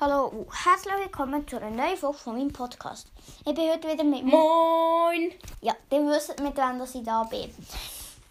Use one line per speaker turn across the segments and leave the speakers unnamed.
Hallo und herzlich willkommen zu einer neuen Folge von meinem Podcast. Ich bin heute wieder mit.
Moin!
Ja, ihr wisst mit wem dass ich da bin.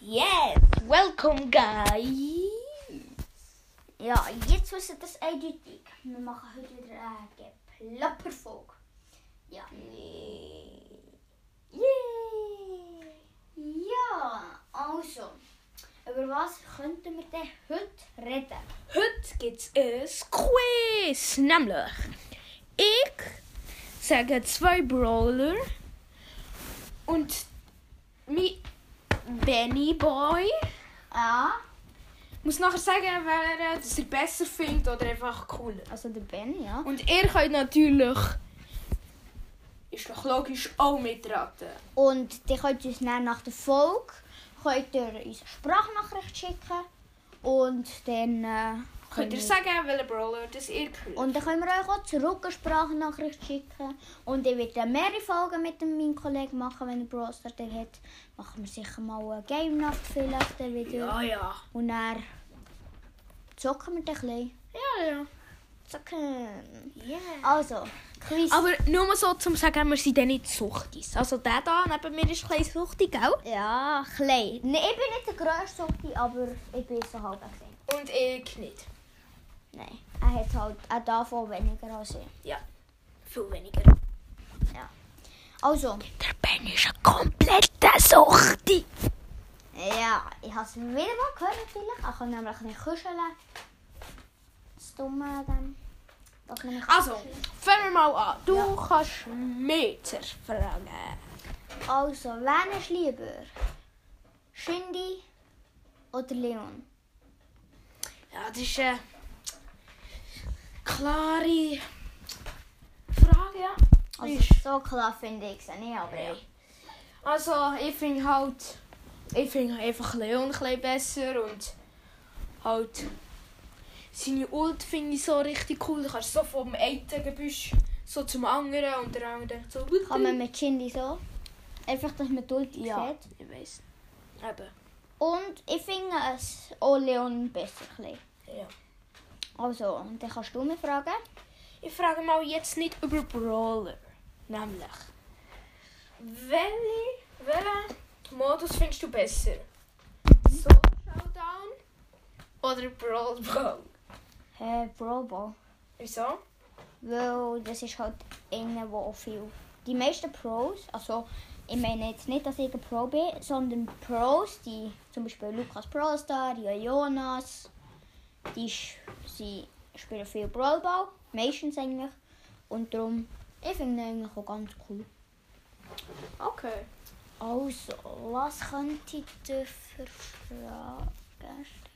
Yes! Welcome, guys!
Ja, jetzt wisst ihr das eindeutig. Wir machen heute wieder eine Geplapperfolge. Ja. Yay! Ja, also. Über was könnten wir denn heute reden?
Heute gibt's ein Quiz! Nämlich, ich sage zwei Brawler und mein Benny Boy
Ja.
muss nachher sagen, wer das ihr besser findet oder einfach cooler.
Also der Ben, ja.
Und ihr könnt natürlich, ist doch logisch, auch mitraten.
Und die könnt ihr uns dann nach der Folge könnt ihr uns eine Sprachnachricht schicken. Und dann äh,
Könnt ihr sagen, welcher Brawler das ihr gehört?
Und dann können wir euch auch zurück eine Sprachnachricht schicken. Und ich werde mehrere Folgen mit meinem Kollegen machen, wenn er Brawl Stars hat. Machen wir sicher mal eine Game Nacht vielleicht wieder.
Ja, ja.
Und dann zocken wir dann ein bisschen.
Ja, ja.
Zocken.
Yeah.
Also.
Aber nur mal so zum sagen, wir sind dann nicht Suchtis. Also der da neben mir ist ein suchtig, gell?
ja, klein. Nee, ich bin nicht der grösste Soki, aber ich bin so halb gesehen.
Und ich nicht.
Nein, er hat halt auch davon weniger als ich.
Ja, viel weniger.
Also,
Der Ben ist ein kompletter Suchti.
ja, ich habe es wieder mal gehört vielleicht. Ich kann nämlich nicht kuscheln. Das Dumme an dem.
Also, fangen wir mal an. Du
Ja.
kannst Meter fragen.
Also, wen ist lieber? Shindy oder Leon?
Ja, das ist eine klare Frage, ja.
Also, so klar finde ich es nicht, aber
Ja. Also, ich finde halt, ich finde einfach Leon ein bisschen besser und halt seine Ult finde ich so richtig cool. Du kannst so vom einen Gebüsch so zum anderen und der andere so.
kann man mit Shindy so. Einfach, dass man die Ulti
ja,
sieht.
ich weiß. Eben.
Und ich finde es auch Leon besser.
Ja.
Also, und dann kannst du mich fragen.
Ich frage mal jetzt nicht über Brawler. Nämlich, welche, welchen Modus findest du besser? Solo Showdown oder Brawl Ball?
Äh, Brawl Ball.
Wieso?
Weil das ist halt einer, wo auch viel. Die meisten Pros, also ich meine jetzt nicht, dass ich ein Pro bin, sondern Pros, die zum Beispiel Lukas Brawlstar, die Jonas, die sie spielen viel Brawlball, meistens eigentlich. Und darum, ich finde ihn eigentlich auch ganz cool.
Okay.
Also, was könnte ich dir für Fragen stellen?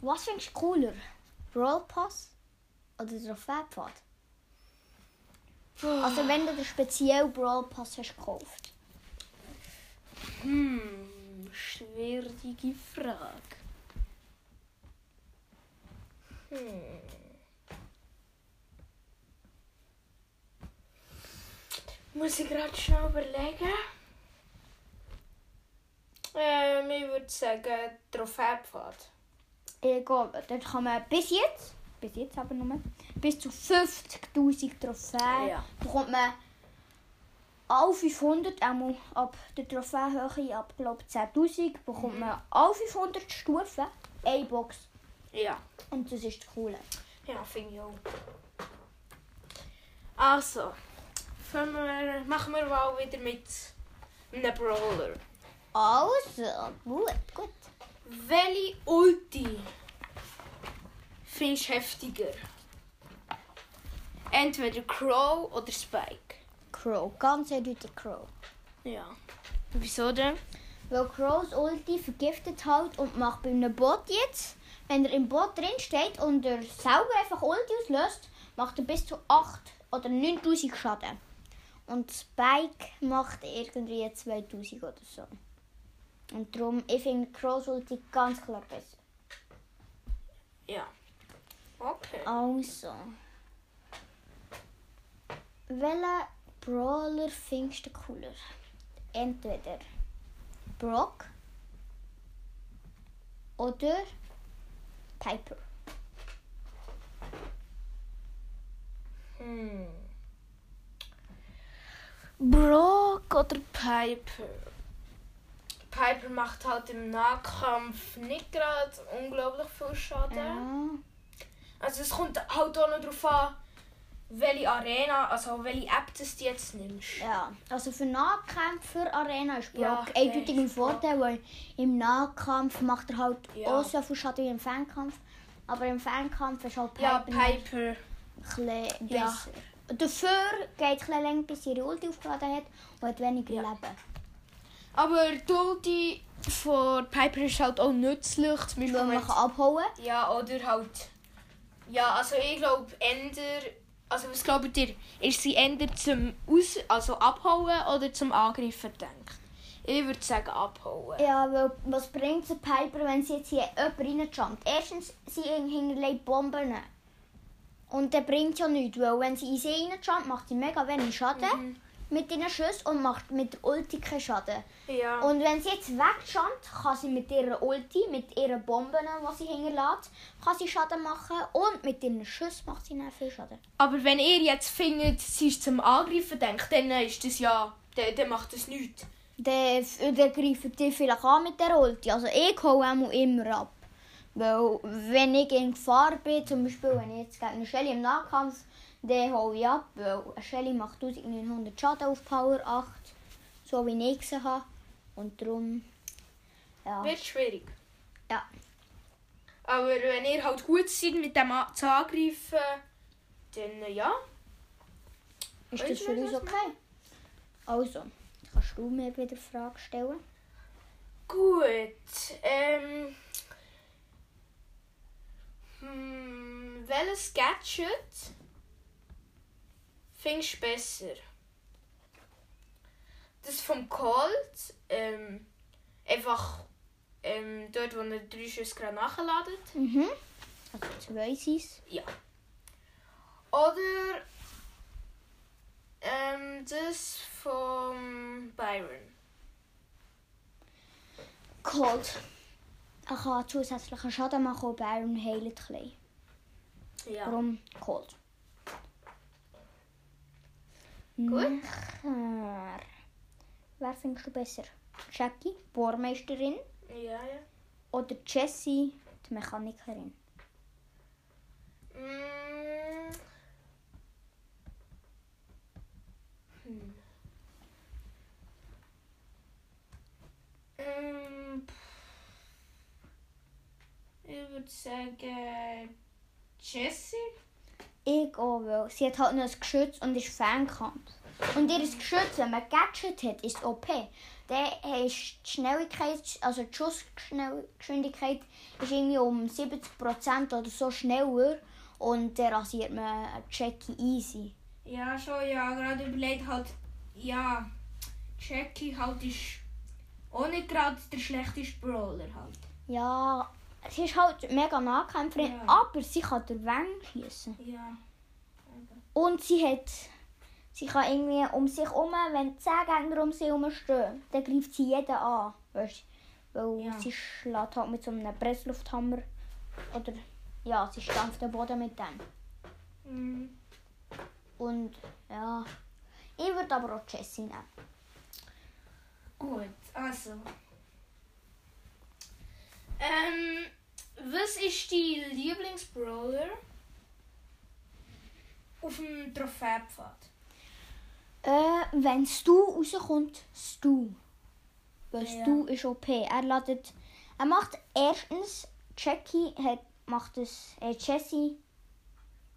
Was findest du cooler? Brawl Pass oder Trophäenpfad? Also wenn du den speziellen Brawl Pass hast gekauft.
Hm, schwierige Frage. Hm. Muss ich gerade schnell überlegen? Ähm, ich würde sagen Trophäenpfad.
Glaube, dort kann man bis jetzt, bis jetzt aber nur, bis zu 50'000 Trophäen
Ja.
bekommt man alle 500, einmal ab der Trophäenhöhe, ab glaube 10'000, bekommt man alle 500 Stufen eine Box.
Ja.
Und das ist das Coole.
Ja, finde ich auch. Also, wir, machen wir mal wieder mit einem Brawler.
Also, gut, gut.
Welche Ulti findest du heftiger? Entweder Crow oder Spike.
Crow, ganz eindeutig Crow.
Ja. Wieso denn?
Weil Crows Ulti vergiftet halt und macht bei einem Bot jetzt, wenn er im Bot drin steht und er selber einfach Ulti auslöst, macht er bis zu 8 oder 9000 Schaden. Und Spike macht irgendwie 2000 oder so. En darum, ich finde die ganz klar besser.
Ja. Oké.
Also. Welke Brawler vindt du cooler? Entweder Brock oder Piper. Hm.
Brock oder Piper? Piper macht halt im Nahkampf nicht gerade unglaublich viel Schaden.
Ja.
Also es kommt halt auch noch darauf an, welche Arena, also welche App das du jetzt nimmst.
ja. Also für Nahkämpfe, für Arena ist Brock
Ja,
eindeutig ein. Vorteil, weil im Nahkampf macht er halt
Ja.
auch so viel Schaden wie im Fernkampf. Aber im Fernkampf ist halt
Ja,
Piper noch
Piper.
ein bisschen
Ja.
besser. Dafür geht es länger, bis ihre Ulti aufgeladen hat und hat weniger
Ja.
Leben.
Aber die Ulti von Piper ist halt auch nützlich. Zum Beispiel,
Weil man
wenn-
kann abhauen
Ja, oder halt. Ja, also ich glaube, Ender. Also was glaubt ihr? Ist sie Ender zum Aus also abhauen oder zum Angreifen denkt? Ich würde sagen abhauen.
Ja, weil was bringt sie Piper, wenn sie jetzt hier jemand reinjumpt? Erstens, sie hinterlegt Bomben. Und das bringt ja nichts, weil wenn sie in sie reinjumpt, macht sie mega wenig Schaden
Mhm.
Mit ihren Schüssen und macht mit der Ulti keinen Schaden.
Ja.
Und wenn sie jetzt wegjumpt, kann sie mit ihrer Ulti, mit ihren Bomben, die sie hinterlässt, kann sie Schaden machen und mit ihren Schüssen macht sie dann viel Schaden.
Aber wenn ihr jetzt findet, sie ist zum Angreifen denkt, dann ist das ja. Dann, dann macht das nichts.
Dann, dann greifen die vielleicht an mit der Ulti. Also ich hole immer ab. Weil wenn ich in Gefahr bin, zum Beispiel wenn ich jetzt gegen eine Shelly im Nahkampf, dann hole ich ab. Weil eine Shelly macht 1900 Schaden auf Power 8. So wie ich sie habe. Und darum... Ja.
Wird schwierig.
Ja.
Aber wenn ihr halt gut seid mit dem A- zu angreifen, dann äh, ja.
Ist das für uns okay? Also, kannst du mir wieder Fragen stellen?
Gut. Ähm. Hm, welches Gadget findest du besser? Das vom Colt, ähm, einfach ähm, dort, wo er drei Schüsse gerade nachladet.
Mhm. Also zwei sind
Ja. Oder ähm, das vom Byron.
Cold. Er kann zusätzlichen Schaden machen und Baron heilt ein bisschen.
Ja.
Darum Cold.
Gut.
Nachher. Wer findest du besser? Jackie, Bohrmeisterin
Ja, ja.
oder Jessie, die Mechanikerin?
Mm. Hm. Ähm, Ich würde sagen Jessie.
Ich auch, sie hat halt noch ein Geschütz und ist Fernkampf. Und ihr Geschütz, wenn man Gadget hat, ist OP. Dann ist die Schnelligkeit, also die Schussgeschwindigkeit ist irgendwie um 70% oder so schneller. Und dann rasiert man Jackie easy.
Ja, schon, ja. Gerade überlegt halt, ja, Jackie halt ist auch nicht gerade der schlechteste Brawler halt.
Ja, sie ist halt mega Nahkämpferin,
Ja.
aber sie kann den Wang schießen.
Ja.
Und sie hat, sie kann irgendwie um sich herum, wenn 10 Gegner um sie herum stehen, dann greift sie jeden an. Weißt du? Weil
Ja.
sie schlägt halt mit so einem Presslufthammer. Oder ja, sie stampft den Boden mit dem.
Mhm.
Und ja, ich würde aber auch Jessie nehmen.
Gut, also. Ähm, was ist die Lieblingsbrawler auf dem Trophäepfad?
Äh, wenn Stu rauskommt, Stu. Weil
Ja.
Stu ist OP. Er ladet. Er macht erstens, Jackie hat, macht es, äh, Jessie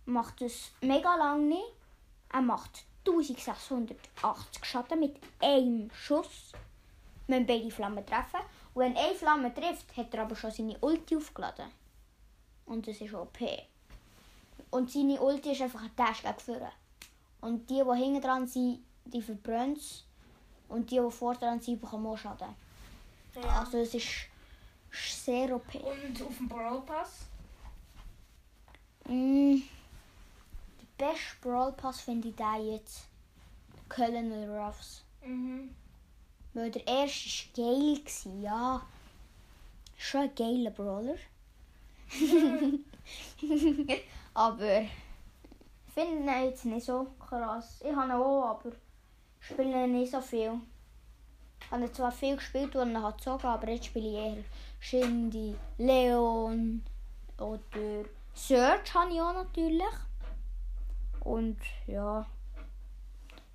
macht es mega lang nicht. Er macht 1680 Schaden mit einem Schuss. Wenn beide Flammen treffen. Und wenn eine Flamme trifft, hat er aber schon seine Ulti aufgeladen. Und das ist OP. Und seine Ulti ist einfach ein Dash vorne. Und die, die hinten dran sind, die verbrennen es. Und die, die vorne dran sind, bekommen auch Schaden.
Ja.
Also es ist sehr OP.
Und auf dem Brawl Pass?
Mm, der beste Brawl Pass finde ich den jetzt. Colonel Ruffs. Weil der erste war geil, ja. Schon ein geiler Brawler. Aber ich finde ihn jetzt nicht so krass. Ich habe ihn auch, aber spiele ich nicht so viel. Ich habe zwar viel gespielt, und hat gezogen, aber jetzt spiele ich eher Shindy, Leon oder Search habe ich auch natürlich. Und ja.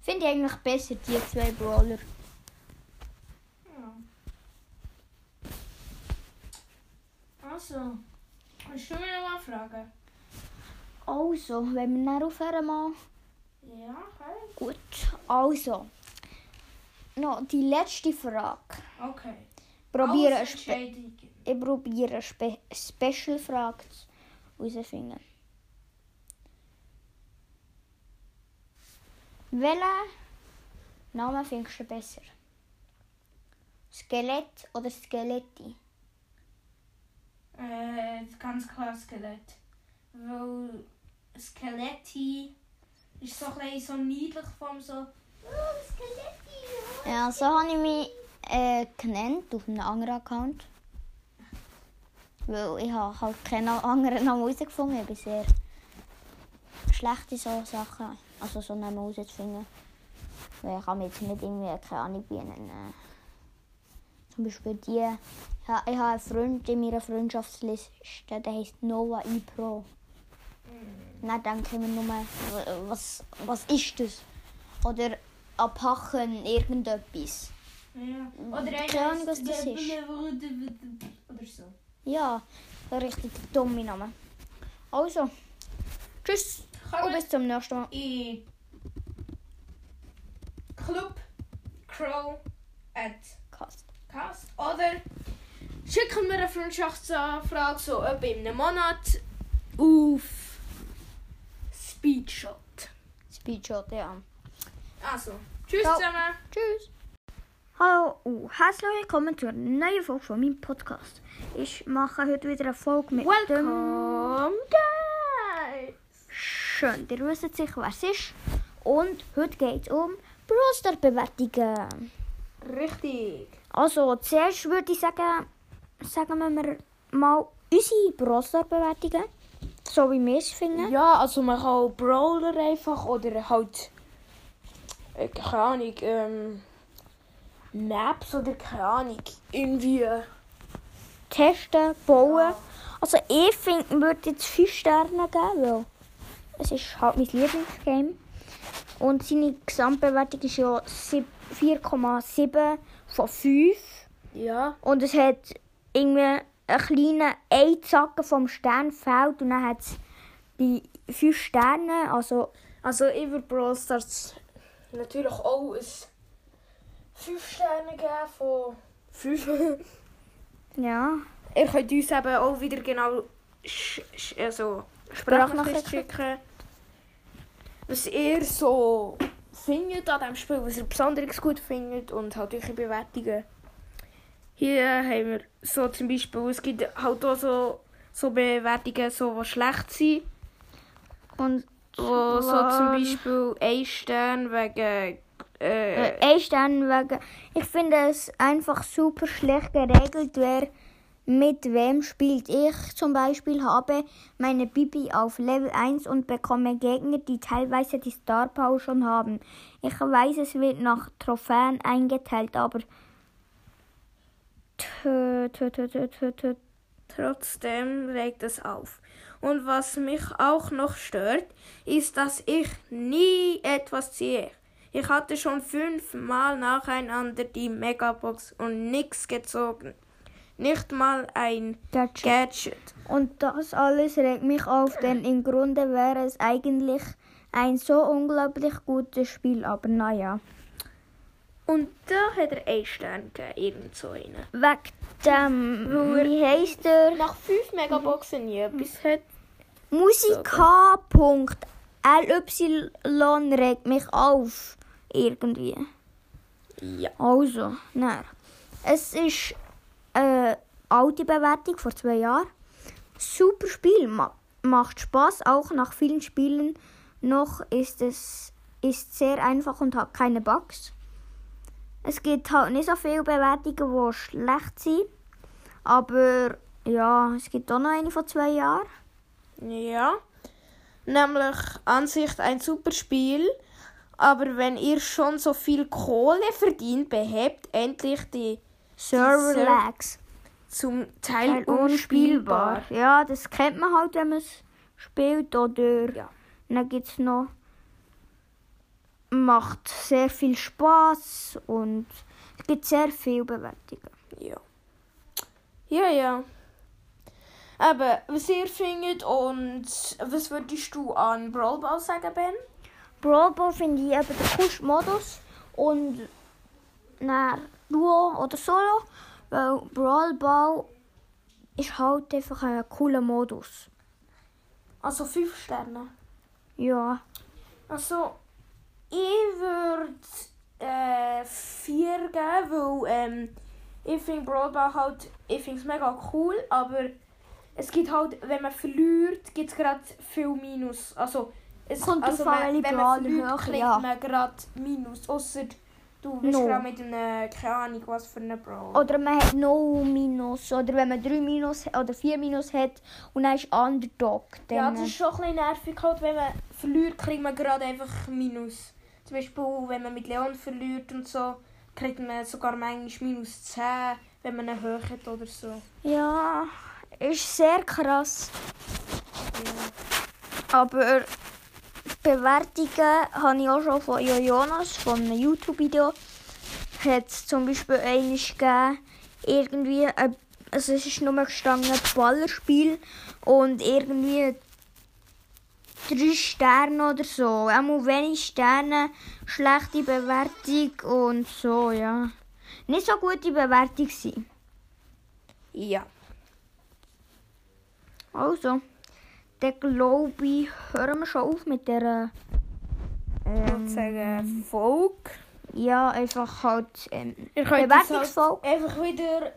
Finde ich eigentlich besser, die zwei Brawler.
Ja. Also, kannst du mir noch mal fragen?
Also, wenn wir dann aufhören mal.
Ja, okay.
Gut, also. Noch die letzte Frage.
Okay.
Probiere ich probiere eine Spe Special-Frage herauszufinden. Welchen Namen findest du besser? Skelett oder Skeletti?
Äh, ganz klar Skelett. Weil Skeletti ist so ein so niedlich vom so. Oh, Skeletti!
Ja, so habe ich mich äh, genannt auf einem anderen Account. Weil ich habe halt keinen anderen Namen herausgefunden. Ich bin sehr schlecht in so Sachen. Also so Namen herauszufinden. Weil ich kann mir jetzt nicht irgendwie, keine Ahnung, wie einen, äh, zum Beispiel die, ja, ich habe einen Freund in meiner Freundschaftsliste, der heißt Nova I Pro. Dann denke ich mir nur, was, was ist das? Oder abhachen irgendetwas.
Ja. Oder
Keine Ahnung, was das ist.
Oder so.
Ja, richtig dumme Name. Also, tschüss und bis zum nächsten Mal.
in Club Crow at
Cast.
Cast oder schicken wir eine Freundschaftsanfrage so etwa in einem Monat auf Speedshot.
Speedshot, ja.
Also, tschüss
Ciao.
zusammen.
Tschüss. Hallo und herzlich willkommen zu einer neuen Folge von meinem Podcast. Ich mache heute wieder eine Folge mit dem...
Welcome, guys!
Schön, ihr wisst sicher, wer es ist. Und heute geht es um Browser-Bewertungen.
Richtig.
Also, zuerst würde ich sagen, sagen wir mal unsere Browser-Bewertungen. So wie wir es finden.
Ja, also man kann Brawler einfach oder halt, äh, keine Ahnung, ähm, Maps oder keine Ahnung, irgendwie. äh,
testen, bauen.
Ja.
Also ich finde, würde jetzt 5 Sterne geben, weil es ist halt mein Lieblingsgame. Und seine Gesamtbewertung ist ja sieb- 4,7 von 5.
Ja.
Und es hat irgendwie einen kleinen Einzacken vom Stern fehlt und dann hat es die 5 Sterne, also
Also ich würde Brawl Stars natürlich auch ein 5 Sterne geben von 5.
ja,
Ihr könnt uns eben auch wieder genau also Sprachnachrichten schicken. Was ihr so findet an diesem Spiel, was ihr besonders gut findet und halt eure Bewertungen. Hier haben wir so zum Beispiel, es gibt halt auch so, so Bewertungen, so, die schlecht sind.
und
Wo so zum Beispiel ein Stern wegen. Äh,
Äh, ein Stern wegen. Ich finde es einfach super schlecht geregelt, wer mit wem spielt. Ich zum Beispiel habe meine Bibi auf Level 1 und bekomme Gegner, die teilweise die Star Power schon haben. Ich weiß, es wird nach Trophäen eingeteilt, aber.
Trotzdem regt es auf. Und was mich auch noch stört, ist, dass ich nie etwas ziehe. Ich hatte schon fünfmal nacheinander die Megabox und nichts gezogen. Nicht mal ein
Gadget.
Gadget.
Und das alles regt mich auf, denn im Grunde wäre es eigentlich ein so unglaublich gutes Spiel, aber naja.
Und da hat er einen Stern gegeben, irgend so einen.
Wegen dem, wie heisst er?
Nach fünf Megaboxen nie etwas hat.
Musik.ly regt mich auf. Irgendwie.
Ja.
Also, nein. Es ist eine alte Bewertung vor zwei Jahren. Super Spiel, ma macht Spaß, auch nach vielen Spielen noch ist es ist sehr einfach und hat keine Bugs. Es gibt halt nicht so viele Bewertungen, die schlecht sind, aber ja, es gibt auch noch eine von zwei Jahren.
Ja. Nämlich an sich ein super Spiel, Aber wenn ihr schon so viel Kohle verdient, behebt endlich die
Server
Ser-
Lags.
zum Teil
Teil
unspielbar.
Ja, das kennt man halt, wenn man es spielt. Oder
Ja.
dann gibt es noch. Macht sehr viel Spaß und es gibt sehr viele Bewertungen.
Ja. Ja, ja. Aber was ihr findet und was würdest du an Brawl Ball sagen, Ben?
Brawl Ball finde ich eben den coolsten Modus und dann Duo oder Solo, weil Brawl Ball ist halt einfach ein cooler Modus.
Also fünf Sterne.
Ja,
Also, ich würde äh, vier geben, weil ähm, ich finde Brawl Ball halt, ich finde es mega cool, aber es gibt halt, wenn man verliert, gibt es gerade viel Minus. Also, es,
Kommt
also
welche
wenn man verliert, kriegt
ja.
man gerade Minus. Ausser du bist
No.
gerade mit einem, keine Ahnung, was für einem Brawl.
Oder man hat no Minus. Oder wenn man 3 Minus oder 4 Minus hat und dann ist Underdog. Dann,
Ja, das ist schon ein bisschen nervig, halt, wenn man verliert, kriegt man gerade einfach Minus. Zum Beispiel, wenn man mit Leon verliert und so, kriegt man sogar manchmal Minus 10, wenn man einen hoch hat oder so.
ja, ist sehr krass.
Ja.
Aber Bewertungen habe ich auch schon von Jo Jonas, von einem YouTube-Video. Hat es zum Beispiel einmal gegeben, irgendwie, ein- also es ist nur gestanden, Ballerspiel und irgendwie drei Sterne oder so. Auch wenig Sterne, schlechte Bewertung und so, ja. Nicht so gute Bewertung sein.
Ja.
Also, dann glaube hören wir schon auf mit der.
Würde sagen.
Ja, einfach halt ähm,
Ihr könnt
Bewertungsfolge.
halt einfach wieder,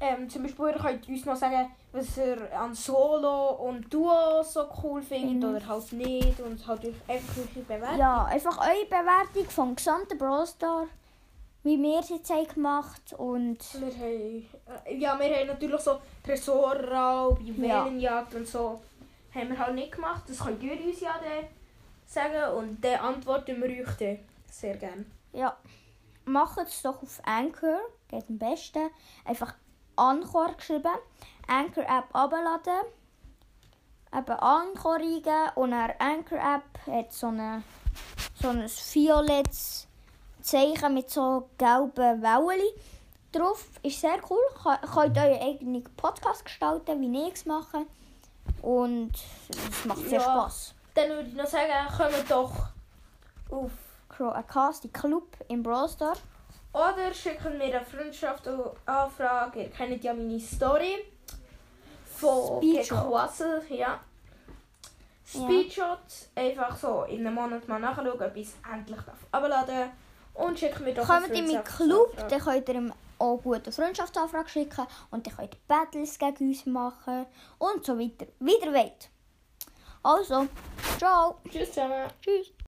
ähm, zum Beispiel, ihr könnt uns noch sagen, was ihr an Solo und Duo so cool findet
Mhm.
oder halt nicht und halt einfach eure Bewertung.
Ja, einfach eure Bewertung vom gesamten Brawl Star, wie wir es jetzt haben gemacht und
Wir haben, ja, wir haben natürlich so Tresorraub, Juwelenjagd und so. Haben wir halt nicht gemacht. Das könnt ihr uns ja dann sagen und dann antworten wir euch dann sehr gerne.
ja, macht es doch auf Anchor, geht am besten. Einfach Anchor geschrieben, Anchor App abladen, eben Anchor eingeben und dann Anchor App hat so, eine, so ein violettes Zeichen mit so gelben Wellen drauf. Ist sehr cool. Könnt euren eigenen Podcast gestalten, wie ich es mache. Und es macht sehr
Ja.
Spaß.
Dann würde ich noch sagen, kommt doch auf
Crow a Casting Club im Brawl Star.
oder schicken mir eine Freundschaft-Anfrage. Ihr kennt ja meine Story von
Speedshot.
Gequassel. Ja. Speedshot, einfach so in einem Monat mal nachschauen, ob ich es endlich darf abladen Und schickt mir doch
Kommt in meinen Club,
Freundschaftsanfrage.
dann könnt ihr ihm auch gute Freundschaftsanfrage schicken und dann könnt ihr Battles gegen uns machen und so weiter. Wie ihr wollt. Also, ciao.
Tschüss zusammen.
Tschüss.